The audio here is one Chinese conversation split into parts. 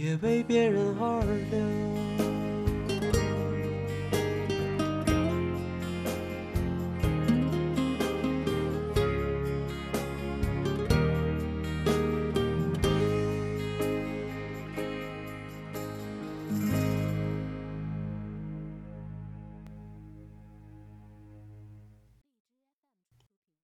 也为别人而流。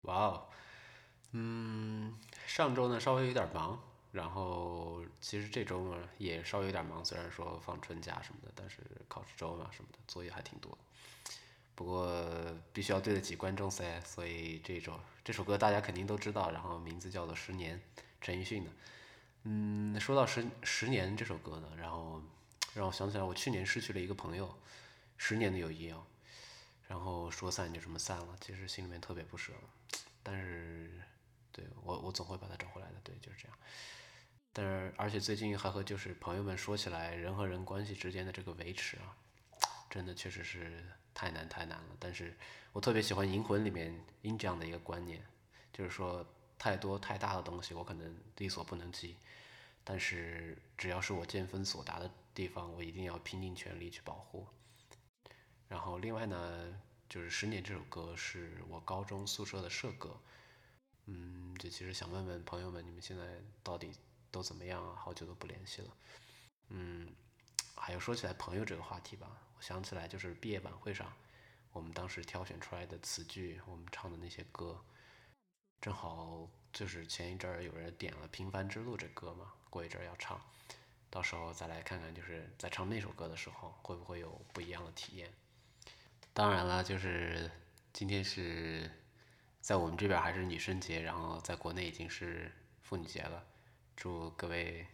哇哦，嗯，上周呢稍微有点忙，然后其实这周嘛也稍微有点忙，虽然说放春假什么的，但是考试周嘛什么的作业还挺多。不过必须要对得起观众噻，所以这首这首歌大家肯定都知道，然后名字叫做《十年》，陈奕迅的。嗯，说到《十十年》这首歌呢，然后让我想起来我去年失去了一个朋友，十年的友谊啊。然后说散就这么散了，其实心里面特别不舍，但是对我我总会把它找回来的，对就是这样。但是而且最近还和就是朋友们说起来，人和人关系之间的这个维持啊，真的确实是太难太难了。但是我特别喜欢《银魂》里面阴这样的一个观念，就是说太多太大的东西我可能力所不能及，但是只要是我见分所达的地方，我一定要拼尽全力去保护。然后另外呢，就是《十年》这首歌是我高中宿舍的社歌，嗯，就其实想问问朋友们，你们现在到底都怎么样啊？好久都不联系了，嗯，还有说起来朋友这个话题吧，我想起来就是毕业晚会上，我们当时挑选出来的词句，我们唱的那些歌，正好就是前一阵儿有人点了《平凡之路》这歌嘛，过一阵儿要唱，到时候再来看看，就是在唱那首歌的时候，会不会有不一样的体验。当然了，就是今天是在我们这边还是女生节，然后在国内已经是妇女节了。祝各位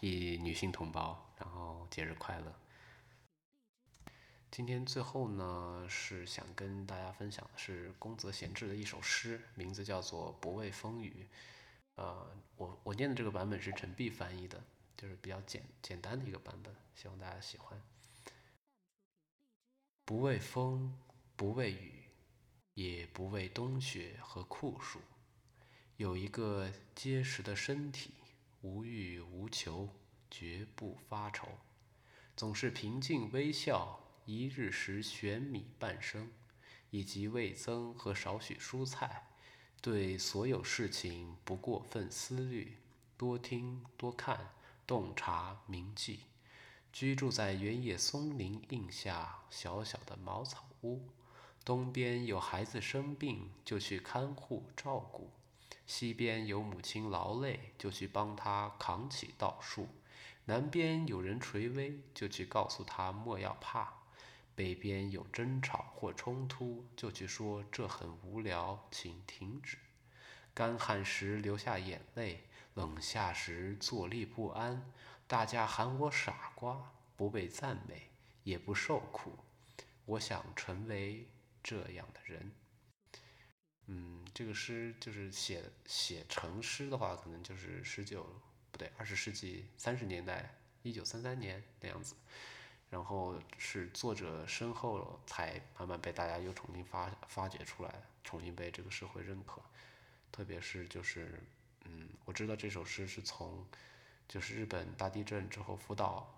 一女性同胞，然后节日快乐。今天最后呢，是想跟大家分享的是宫泽贤治的一首诗，名字叫做《不畏风雨》。呃，我我念的这个版本是陈碧翻译的，就是比较简简单的一个版本，希望大家喜欢。不畏风，不畏雨，也不畏冬雪和酷暑，有一个结实的身体，无欲无求，绝不发愁，总是平静微笑，一日食玄米半升，以及味增和少许蔬菜，对所有事情不过分思虑，多听多看。洞察铭记，居住在原野松林荫下小小的茅草屋。东边有孩子生病，就去看护照顾；西边有母亲劳累，就去帮她扛起稻束；南边有人垂危，就去告诉他莫要怕；北边有争吵或冲突，就去说这很无聊，请停止。干旱时流下眼泪。冷夏时坐立不安，大家喊我傻瓜，不被赞美，也不受苦。我想成为这样的人。嗯，这个诗就是写写成诗的话，可能就是十九不对，二十世纪三十年代，一九三三年那样子。然后是作者身后才慢慢被大家又重新发发掘出来，重新被这个社会认可。特别是就是。嗯，我知道这首诗是从，就是日本大地震之后福岛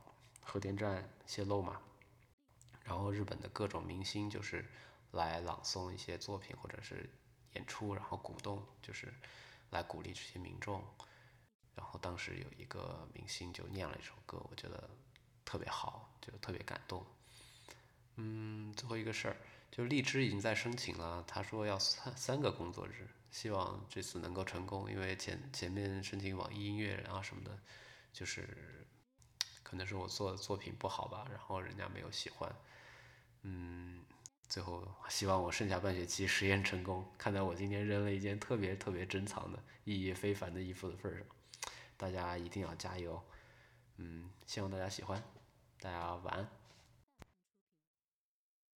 核电站泄漏嘛，然后日本的各种明星就是来朗诵一些作品或者是演出，然后鼓动就是来鼓励这些民众，然后当时有一个明星就念了一首歌，我觉得特别好，就特别感动。嗯，最后一个事儿，就荔枝已经在申请了，他说要三三个工作日。希望这次能够成功，因为前前面申请网易音乐啊什么的，就是可能是我做的作品不好吧，然后人家没有喜欢，嗯，最后希望我剩下半学期实验成功。看在我今天扔了一件特别特别珍藏的、意义非凡的衣服的份上，大家一定要加油，嗯，希望大家喜欢，大家晚安。